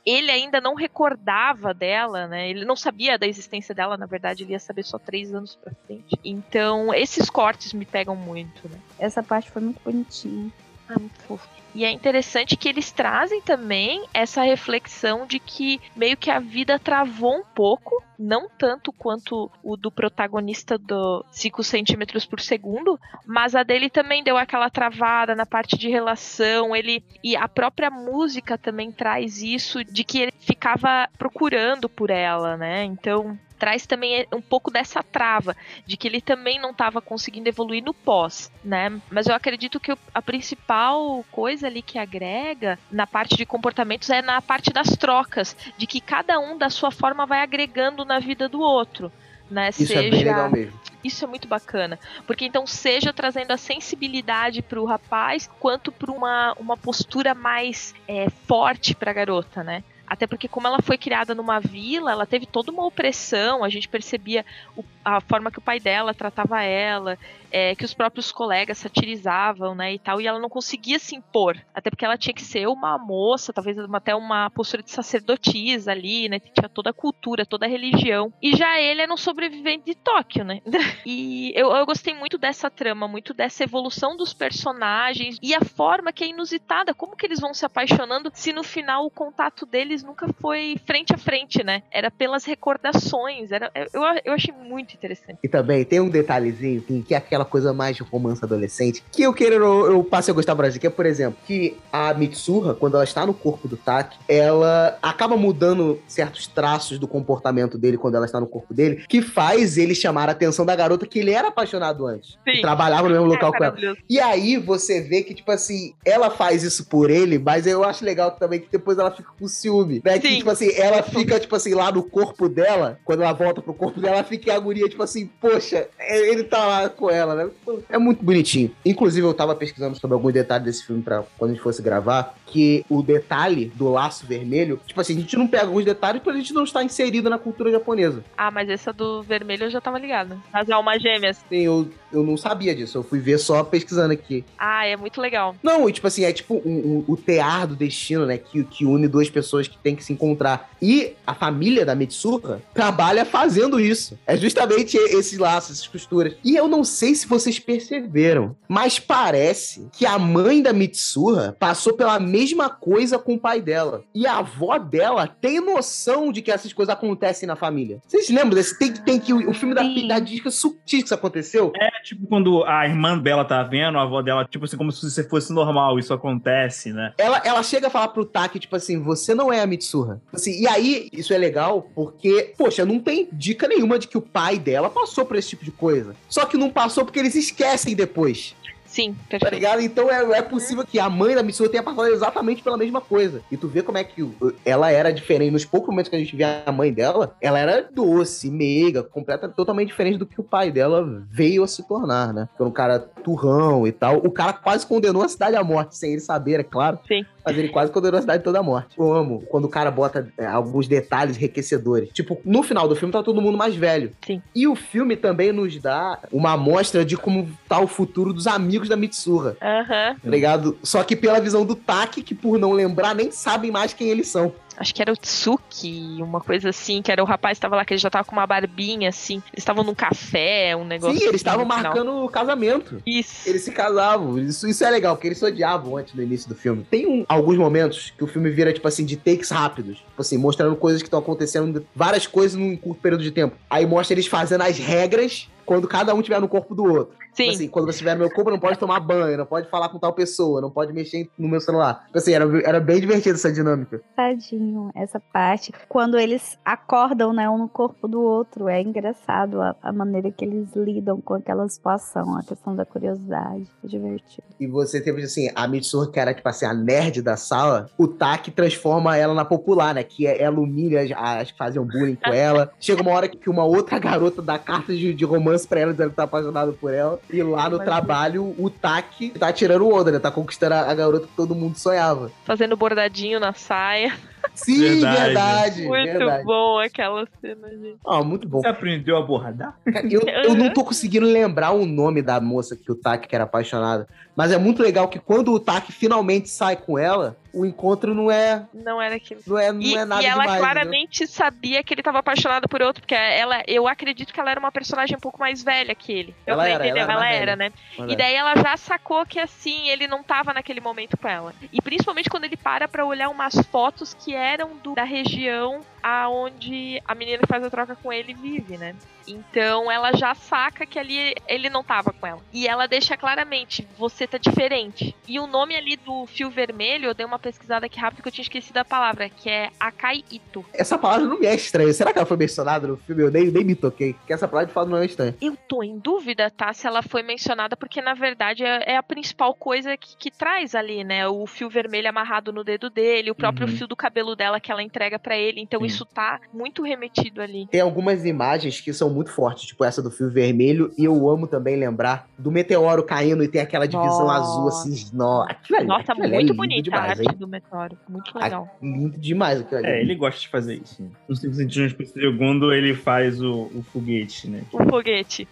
ele ainda não recordava dela, né? Ele não sabia da existência dela, na verdade, ele ia saber só três anos pra frente. Então, esses cortes me pegam muito, né? Essa parte foi muito bonitinha. Ah, muito fofo. E é interessante que eles trazem também essa reflexão de que meio que a vida travou um pouco, não tanto quanto o do protagonista do 5 centímetros por segundo, mas a dele também deu aquela travada na parte de relação, ele e a própria música também traz isso de que ele ficava procurando por ela, né? Então traz também um pouco dessa trava de que ele também não estava conseguindo evoluir no pós, né? Mas eu acredito que o- a principal coisa ali que agrega na parte de comportamentos é na parte das trocas, de que cada um da sua forma vai agregando na vida do outro. Né? Isso é bem legal mesmo. Isso é muito bacana. Porque então, seja trazendo a sensibilidade pro rapaz, quanto para uma, uma postura mais é, forte pra garota, né? Até porque, como ela foi criada numa vila, ela teve toda uma opressão. A gente percebia o- a forma que o pai dela tratava ela, é, que os próprios colegas satirizavam, né, e tal. E ela não conseguia se impor. Até porque ela tinha que ser uma moça, talvez até uma postura de sacerdotisa ali, né? Tinha toda a cultura, toda a religião. E já ele era um sobrevivente de Tóquio, né? E eu, eu gostei muito dessa trama, muito dessa evolução dos personagens e a forma que é inusitada, como que eles vão se apaixonando se no final o contato deles deles nunca foi frente a frente, né? Era pelas recordações. Era, eu, eu achei muito interessante. E também tem um detalhezinho que, que é aquela coisa mais de romance adolescente, que eu quero, eu, eu passo a gostar mais que é, por exemplo, que a Mitsuha, quando ela está no corpo do Taki, ela acaba mudando certos traços do comportamento dele quando ela está no corpo dele, que faz ele chamar a atenção da garota que ele era apaixonado antes. Sim. Trabalhava no mesmo local É com ela. E aí você vê que, tipo assim, ela faz isso por ele, mas eu acho legal também que depois ela fica com ciúme, né? Que, Sim. tipo assim, ela fica, tipo assim, lá no corpo dela, quando ela volta pro corpo dela, ela fica em agonia, tipo assim, poxa, é- ele tá lá com ela, né? É muito bonitinho. Inclusive, eu tava pesquisando sobre alguns detalhes desse filme pra quando a gente fosse gravar, que o detalhe do laço vermelho, tipo assim, a gente não pega alguns detalhes porque a gente não está inserido na cultura japonesa. Ah, mas essa do vermelho eu já tava ligada. As almas gêmeas. Sim, eu, eu não sabia disso, eu fui ver só pesquisando aqui. Ah, é muito legal. Não, e tipo assim, é tipo um- um- o tear do destino, né? Que, que une duas pessoas que têm que se encontrar. E a família da Mitsuha trabalha fazendo isso. É justamente esses laços, essas costuras. E eu não sei se vocês perceberam, mas parece que a mãe da Mitsuha passou pela mesma coisa com o pai dela. E a avó dela tem noção de que essas coisas acontecem na família. Vocês lembram desse? Tem, tem que o, o filme da, da disca sutil que isso aconteceu? É tipo quando a irmã dela tá vendo, a avó dela, tipo assim, como se isso fosse normal, isso acontece, né? Ela, ela chega a falar pro Taki, tipo assim, você não é a Mitsuha. Assim, e aí, isso é legal porque, poxa, não tem dica nenhuma de que o pai dela passou por esse tipo de coisa. Só que não passou porque eles esquecem depois, Sim, tá perfeito. ligado? Então é, é possível que a mãe da Mitsuha tenha passado exatamente pela mesma coisa. E tu vê como é que ela era diferente. Nos poucos momentos que a gente vê a mãe dela, ela era doce, meiga, completa, totalmente diferente do que o pai dela veio a se tornar, né? Foi um cara turrão e tal. O cara quase condenou a cidade à morte, sem ele saber, é claro. Sim. Mas ele quase condenou a cidade toda à morte. Eu amo quando o cara bota é, alguns detalhes enriquecedores. Tipo, no final do filme tá todo mundo mais velho. Sim. E o filme também nos dá uma amostra de como tá o futuro dos amigos da Mitsuha. Aham. Tá ligado? Só que pela visão do Taki, que por não lembrar, nem sabem mais quem eles são. Acho que era o Tsuki, uma coisa assim, que era o rapaz que tava lá, que ele já tava com uma barbinha, assim. Eles estavam num café, um negócio. Sim, eles assim, estavam marcando o casamento. Isso. Eles se casavam. Isso, isso é legal, porque eles se odiavam antes no início do filme. Tem um- alguns momentos que o filme vira, tipo assim, de takes rápidos. Tipo assim, mostrando coisas que estão acontecendo, várias coisas num curto período de tempo. Aí mostra eles fazendo as regras quando cada um tiver no corpo do outro. Sim. Tipo assim, quando você estiver no meu corpo, não pode tomar banho, não pode falar com tal pessoa, não pode mexer no meu celular. Tipo assim, era, era bem divertido essa dinâmica. Tadinho, essa parte. Quando eles acordam, né, um no corpo do outro, é engraçado a, a maneira que eles lidam com aquela situação, a questão da curiosidade. É divertido. E você teve, assim, a Mitsuha, que era, tipo assim, a nerd da sala, o Taki transforma ela na popular, né? Que é- ela humilha as, que faziam bullying com ela. Chega uma hora que uma outra garota dá cartas de, de romance pra ela, dizendo que tá apaixonado por ela. E lá no Imagina. trabalho, o Taki tá tirando o onda, né? Tá conquistando a, a garota que todo mundo sonhava. Fazendo bordadinho na saia. Sim, Verdade. verdade. Muito verdade. bom aquela cena, gente. Ah, muito bom. Você aprendeu a bordar? Eu, eu não tô conseguindo lembrar o nome da moça que o Taki que era apaixonado. Mas é muito legal que quando o Taki finalmente sai com ela, o encontro não é, Não era aquilo. não é, não E, é nada e ela demais. claramente sabia que ele tava apaixonado por outro, porque ela, eu acredito que ela era uma personagem um pouco mais velha que ele. Eu Ela era, entendeu? ela era mais velha. né? E daí ela já sacou que assim, ele não tava naquele momento com ela. E principalmente quando ele para pra olhar umas fotos que eram do- da região aonde a menina que faz a troca com ele vive, né? Então ela já saca que ali ele não tava com ela. E ela deixa claramente, você tá diferente. E o nome ali do fio vermelho, eu dei uma pesquisada aqui rápido que eu tinha esquecido a palavra, que é Akai Ito. Essa palavra não me é estranha. Será que ela foi mencionada no filme? Eu nem, nem me toquei. Porque essa palavra de fato não é estranha. Eu tô em dúvida, tá? Se ela foi mencionada, porque na verdade é, é a principal coisa que, que traz ali, né? O fio vermelho amarrado no dedo dele, o próprio Uhum. fio do cabelo dela que ela entrega pra ele. Então. Isso tá muito remetido ali. Tem algumas imagens que são muito fortes, tipo essa do fio vermelho. E eu amo também lembrar do meteoro caindo e tem aquela divisão Nossa. azul assim. No... Aquilo ali, Nossa, aquilo ali é muito lindo bonita a demais, arte hein? do meteoro. Muito Ah, legal. Lindo demais aquilo ali. É, ele gosta de fazer isso. No 5 centímetros por segundo, ele faz o, o foguete, né? O foguete.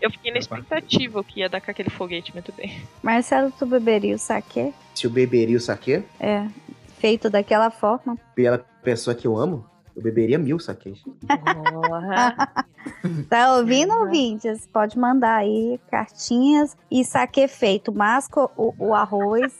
Eu fiquei na expectativa que ia dar com aquele foguete, muito bem. Marcelo, tu beberia o saquê? Se eu beberia o saquê, É. Feito daquela forma. pela pessoa que eu amo, eu beberia mil saquês. Porra. Tá ouvindo, ouvintes? Pode mandar aí cartinhas e saque feito. Masca o, o arroz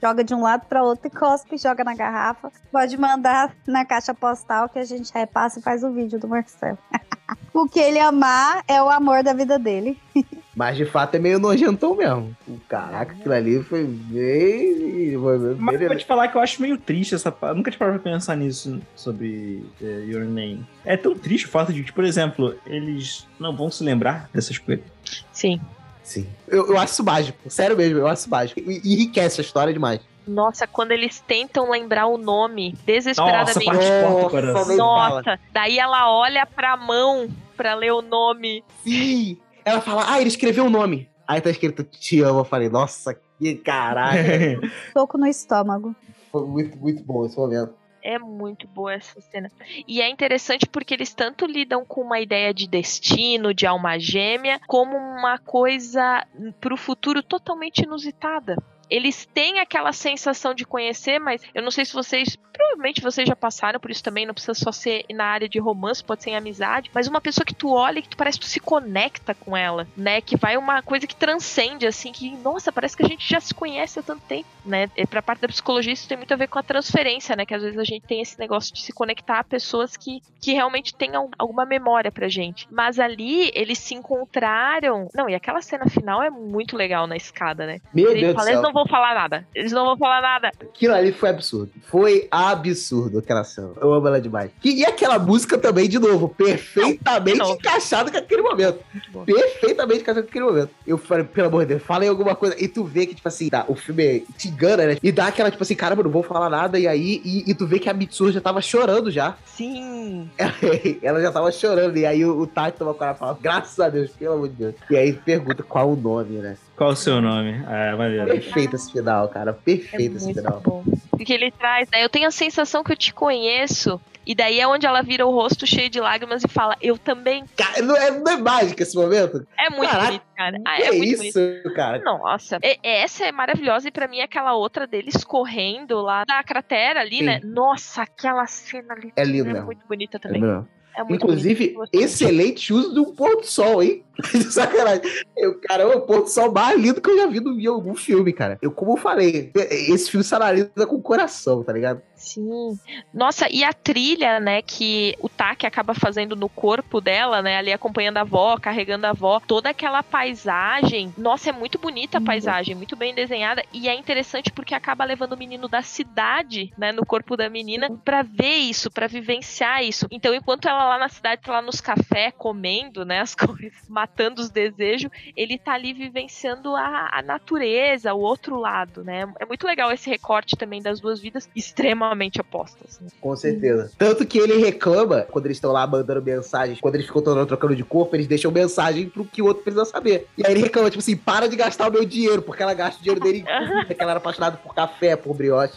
joga de um lado para outro e cospe, joga na garrafa. Pode mandar na caixa postal que a gente repassa e faz o vídeo do Marcelo. o que ele amar é o amor da vida dele. Mas de fato é meio nojentão mesmo. Caraca, aquilo ali foi bem. Foi bem Mas eu vou te falar que eu acho meio triste essa parte. Nunca te parei pra pensar nisso sobre é, Your Name. É tão triste o fato de que, por exemplo, eles não vão se lembrar dessas coisas. Sim. Sim. Eu, eu acho isso mágico. Sério mesmo, eu acho isso mágico. E enriquece a história demais. Nossa, quando eles tentam lembrar o nome desesperadamente. Nossa, fala. Nossa, daí ela olha pra mão pra ler o nome. Sim! Ela fala, ah, ele escreveu o nome. Aí tá escrito te amo. Eu falei, nossa, que caralho. Soco no estômago. Foi muito, muito bom esse momento. É muito boa essa cena. E é interessante porque eles tanto lidam com uma ideia de destino, de alma gêmea, como uma coisa pro futuro totalmente inusitada. Eles têm aquela sensação de conhecer, mas eu não sei se vocês. Provavelmente vocês já passaram por isso também, não precisa só ser na área de romance, pode ser em amizade. Mas uma pessoa que tu olha e que tu parece que tu se conecta com ela, né? Que vai uma coisa que transcende, assim, que, nossa, parece que a gente já se conhece há tanto tempo, né? E pra parte da psicologia, isso tem muito a ver com a transferência, né? Que às vezes a gente tem esse negócio de se conectar a pessoas que, que realmente tenham alguma memória pra gente. Mas ali, eles se encontraram. Não, e aquela cena final é muito legal na escada, né? Meu Deus do fala, eles céu. Vão falar nada. Eles não vão falar nada. Aquilo ali foi absurdo. Foi absurdo aquela cena. Eu amo ela demais. E, aquela música também, de novo, perfeitamente Não, encaixada com aquele momento. Perfeitamente encaixada com aquele momento. Eu falei, pelo amor de Deus, fala em alguma coisa. E tu vê que, tipo assim, tá, o filme te engana, né? E dá aquela, tipo assim, caramba, não vou falar nada. E aí, e, e tu vê que a Mitsuru já tava chorando já. Sim. Ela já tava chorando. E aí o, o Tati toma coragem e fala, graças a Deus, pelo amor de Deus. E aí pergunta qual o nome, né? Qual o seu nome? Ah, maneiro. Perfeito esse final, cara. É Perfeito esse muito final. bom. Porque ele traz, né? Eu tenho a sensação que eu te conheço. E daí é onde ela vira o rosto cheio de lágrimas e fala, eu também. Cara, não é, não é mágico esse momento? É muito Caraca, bonito, cara. Ah, que é muito bonito. isso, cara? Nossa, e- essa é maravilhosa e pra mim aquela outra deles correndo lá da cratera ali, Sim. né? Nossa, aquela cena ali É lindo é muito bonita É também. mesmo. É Inclusive, excelente uso do pôr do sol, hein? Sacanagem. Eu, cara, é o pôr do sol mais lindo que eu já vi no- em algum filme, cara. Eu, como eu falei, esse filme se analisa com o coração, tá ligado? Sim. Nossa, e a trilha, né, que o Taki acaba fazendo no corpo dela, né, ali acompanhando a avó, carregando a avó, toda aquela paisagem. Nossa, é muito bonita a paisagem, muito bem desenhada e é interessante porque acaba levando o menino da cidade, né, no corpo da menina pra ver isso, pra vivenciar isso. Então, enquanto ela lá na cidade tá lá nos cafés comendo, né, as coisas, matando os desejos, ele tá ali vivenciando a, a natureza, o outro lado, né? É muito legal esse recorte também das duas vidas extremamente opostas. né? Com certeza. Tanto que ele reclama, quando eles estão lá mandando mensagens, quando eles ficam todo trocando de corpo, eles deixam mensagem pro que o outro precisa saber. E aí ele reclama, tipo assim, para de gastar o meu dinheiro, porque ela gasta o dinheiro dele em que ela era apaixonada por café, por brioche.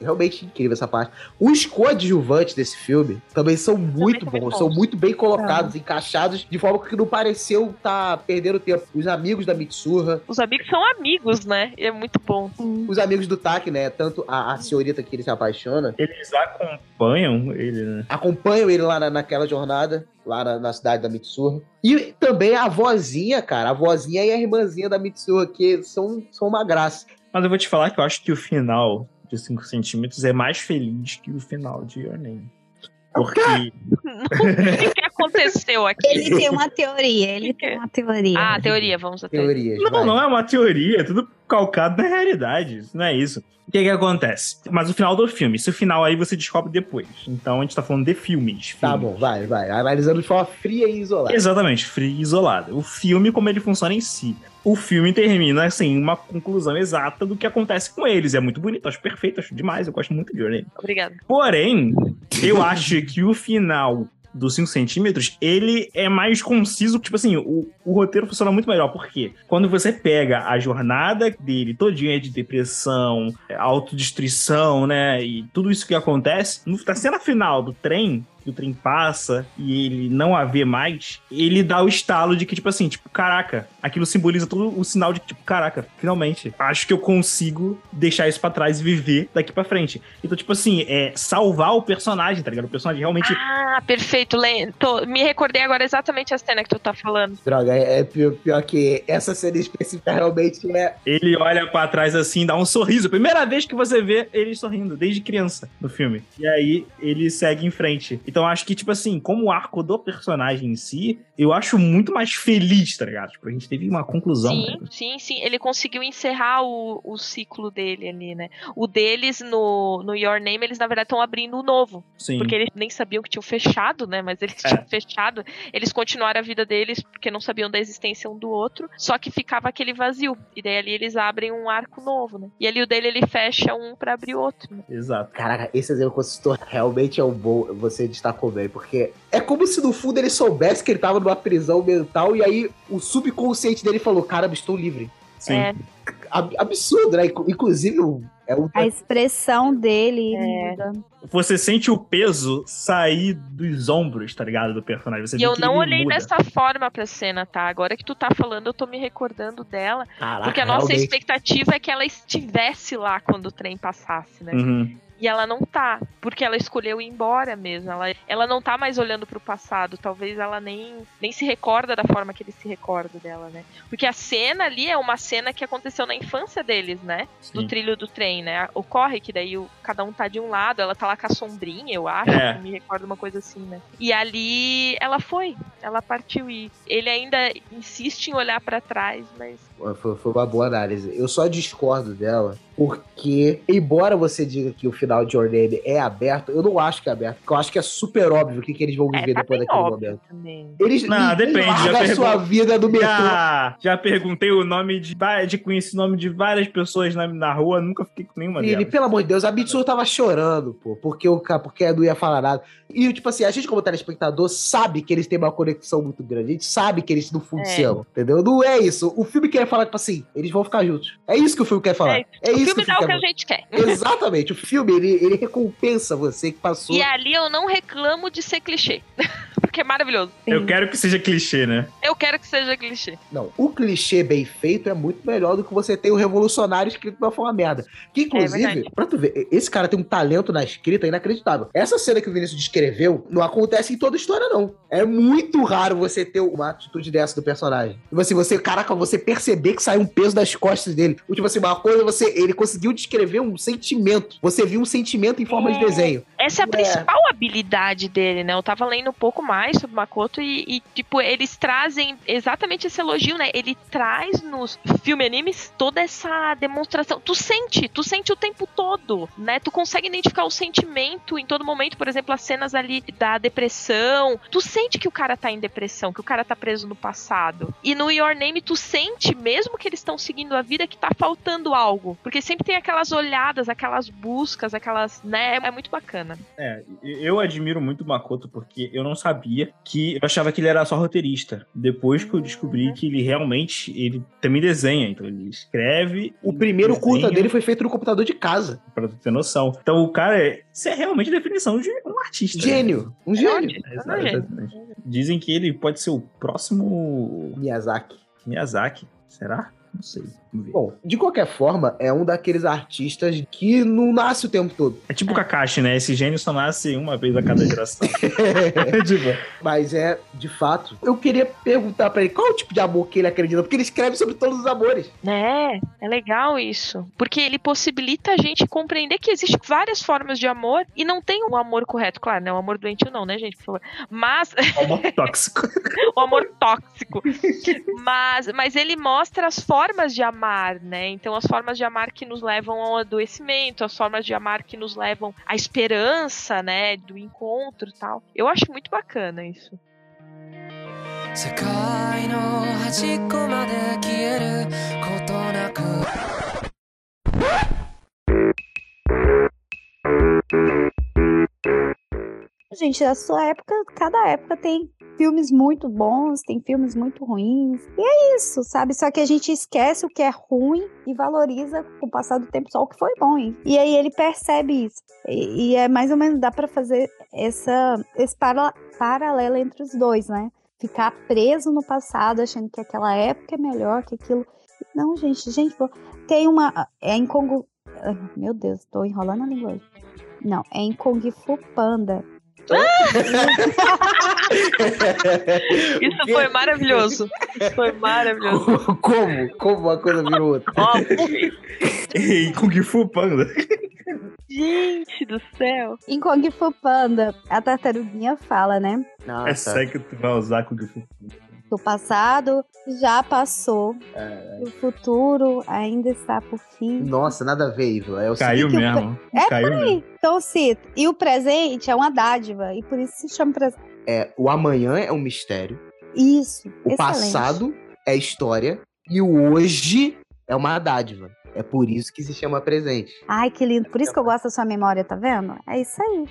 Realmente incrível essa parte. Os coadjuvantes desse filme também são muito também bons, bons. são muito bem colocados, encaixados, de forma que não pareceu estar perdendo tempo. Os amigos da Mitsurra, Os amigos são amigos, né? E é muito bom. os amigos do Taki, né? Tanto a, a senhorita que ele se apaixona, Eles acompanham ele, né? acompanham ele lá na- naquela jornada, lá na, na cidade da Mitsurra. E também a vozinha, cara, a vozinha e a irmãzinha da Mitsurra, que são, são uma graça. Mas eu vou te falar que eu acho que o final de 5 centímetros é mais feliz que o final de Your Name. Porque. o que aconteceu aqui? Ele tem uma teoria, ele tem uma teoria. Ah, teoria, vamos à teoria. Não, vai. não é uma teoria, é tudo calcado na realidade. Isso não é isso. O que que acontece? Mas o final do filme, esse final aí você descobre depois. Então a gente tá falando de filmes. Tá filmes. bom, vai, vai. Analisando de forma fria e isolada. Exatamente, frio e isolado. O filme, como ele funciona em si. O filme termina, assim, uma conclusão exata do que acontece com eles. É muito bonito, acho perfeito, acho demais. Eu gosto muito de Journey. Obrigada. Porém, eu acho que o final dos 5 centímetros, ele é mais conciso. Tipo assim, o, o roteiro funciona muito melhor. Porque quando você pega a jornada dele todinha de depressão, autodestruição, né? E tudo isso que acontece, na cena final do trem, que o trem passa e ele não a vê mais, ele dá o estalo de que, tipo assim, tipo, caraca, aquilo simboliza todo o sinal de que, tipo, caraca, finalmente, acho que eu consigo deixar isso pra trás e viver daqui pra frente. Então, tipo assim, é salvar o personagem, tá ligado? O personagem realmente. Ah, perfeito. Len- tô- me recordei agora exatamente a cena que tu tá falando. Droga, é é pior, pior que essa cena específica realmente é. Ele olha pra trás assim, dá um sorriso. Primeira vez que você vê ele sorrindo, desde criança no filme. E aí ele segue em frente. Então acho que, tipo assim, como o arco do personagem em si, eu acho muito mais feliz, tá ligado? Tipo, a gente teve uma conclusão. Sim, né? sim, sim. Ele conseguiu encerrar o, o ciclo dele ali, né? O deles no, no Your Name, eles na verdade estão abrindo o novo. Sim. Porque eles nem sabiam que tinham fechado, né? Mas eles É. tinham fechado. Eles continuaram a vida deles porque não sabiam da existência um do outro. Só que ficava aquele vazio. E daí ali eles abrem um arco novo, né? E ali o dele ele fecha um pra abrir outro. Né? Exato. Caraca, esse exemplo citou realmente é um bom. Você destacou bem, porque é como se no fundo ele soubesse que ele tava numa prisão mental e aí o subconsciente dele falou: Caramba, estou livre. Sim. É, Ab- Absurdo, né? Inclu- Inclusive, é um. A expressão dele É. muda. Você sente o peso sair dos ombros, tá ligado? Do personagem. Você E eu não olhei muda. dessa forma pra cena, tá? Agora que tu tá falando, eu tô me recordando dela. Caraca, Porque a nossa realmente. expectativa é que ela estivesse lá quando o trem passasse, né? Uhum. E ela não tá, porque ela escolheu ir embora mesmo. Ela, ela não tá mais olhando pro passado. Talvez ela nem, nem se recorda da forma que ele se recorda dela, né? Porque a cena ali é uma cena que aconteceu na infância deles, né? Do Sim. trilho do trem, né? Ocorre que daí o- cada um tá de um lado, ela tá lá com a sombrinha, eu acho. É. Me recordo uma coisa assim, né? E ali ela foi, ela partiu e ele ainda insiste em olhar pra trás, mas Foi, foi uma boa análise. Eu só discordo dela porque, embora você diga que o final de Your Name é aberto, eu não acho que é aberto. Porque eu acho que é super óbvio o que, que eles vão é, viver tá depois daquele óbvio momento. também. Eles, Não, ninguém depende, já larga a sua vida no metrô. Já, já perguntei o nome de, de conheci o nome de várias pessoas na, na rua, nunca fiquei com nenhuma Felipe, delas. pelo amor de Deus, a Mitsu tava chorando, pô, porque o porque não ia falar nada. E, tipo assim, a gente, como telespectador, sabe que eles têm uma conexão muito grande. A gente sabe que eles no fundo É. se amam, entendeu? Não é isso. O filme quer falar, tipo assim, eles vão ficar juntos. É isso que o filme quer falar. É, É, o isso filme que dá o que a gente quer. Exatamente. O filme, ele, ele recompensa você que passou. E ali eu não reclamo de ser clichê. Porque é maravilhoso. Eu quero que seja clichê, né? Eu quero que seja clichê. Não, o clichê bem feito é muito melhor do que você ter o revolucionário escrito de uma forma merda. Que, inclusive, verdade. pra tu ver, esse cara tem um talento na escrita inacreditável. Essa cena que o Vinícius descreveu não acontece em toda a história, não. É muito raro você ter uma atitude dessa do personagem. Tipo assim, você, caraca, você perceber que sai um peso das costas dele. Tipo assim, uma coisa, você, ele conseguiu descrever um sentimento. Você viu um sentimento em forma de É. desenho. Essa é a É. principal habilidade dele, né? Eu tava lendo um pouco mais sobre Makoto e, e, tipo, eles trazem exatamente esse elogio, né? Ele traz nos filme animes toda essa demonstração. Tu sente, tu sente o tempo todo, né? Tu consegue identificar o sentimento em todo momento, por exemplo, as cenas ali da depressão. Tu sente que o cara tá em depressão, que o cara tá preso no passado. E no Your Name tu sente, mesmo que eles estão seguindo a vida, que tá faltando algo. Porque sempre tem aquelas olhadas, aquelas buscas, aquelas, né? É muito bacana. É, eu admiro muito o Makoto porque eu não sabia que eu achava que ele era só roteirista. Depois que eu descobri que ele realmente ele também desenha, então ele escreve. O primeiro curta dele foi feito no computador de casa. Pra tu ter noção. Então o cara, é- isso é realmente a definição de um artista. né? Gênio. Um gênio. É, Não, gente. exatamente. Dizem que ele pode ser o próximo Miyazaki. Miyazaki. Será? Não sei. Vamos ver. Bom, de qualquer forma, é um daqueles artistas que não nasce o tempo todo. É tipo o Kakashi, né? Esse gênio só nasce uma vez a cada geração. tipo, Mas é, de fato, eu queria perguntar pra ele qual é o tipo de amor que ele acredita, porque ele escreve sobre todos os amores. É, é legal isso. Porque ele possibilita a gente compreender que existem várias formas de amor e não tem um amor correto. Claro, né? O amor doentio não, né, gente? Por favor. Mas amor tóxico. o amor tóxico. Mas, mas ele mostra as formas de amar, né? Então, as formas de amar que nos levam ao adoecimento, as formas de amar que nos levam à esperança, né? Do encontro e tal. Eu acho muito bacana isso. 世界の端っこまで消えることなく Gente, a sua época, cada época tem filmes muito bons, tem filmes muito ruins. E é isso, sabe? Só que a gente esquece o que é ruim e valoriza com o passar do tempo só o que foi bom. E aí ele percebe isso. E, e é mais ou menos dá para fazer essa esse para, paralelo entre os dois, né? Ficar preso no passado, achando que aquela época é melhor que aquilo. Não, gente, gente, tem uma é em Congo, meu Deus, tô enrolando a língua. Não, é em Kung Fu Panda Isso foi maravilhoso. Isso foi maravilhoso. Como? Como uma coisa virou outra? Óbvio. Em Kung Fu Panda. Gente do céu. Em Kung Fu Panda, a tartaruguinha fala, né? Nossa. É sério que tu vai usar Kung Fu Panda. O passado já passou. É. O futuro ainda está por fim. Nossa, nada a ver, Ivo. É o Caiu que o mesmo. É Caiu mesmo. Então, cito. E o presente é uma dádiva. E por isso se chama presente. É, o amanhã é um mistério. Isso. O excelente. passado é história. E o hoje é uma dádiva. É por isso que se chama presente. Ai, que lindo. Por isso que eu gosto da sua memória, tá vendo? É isso aí.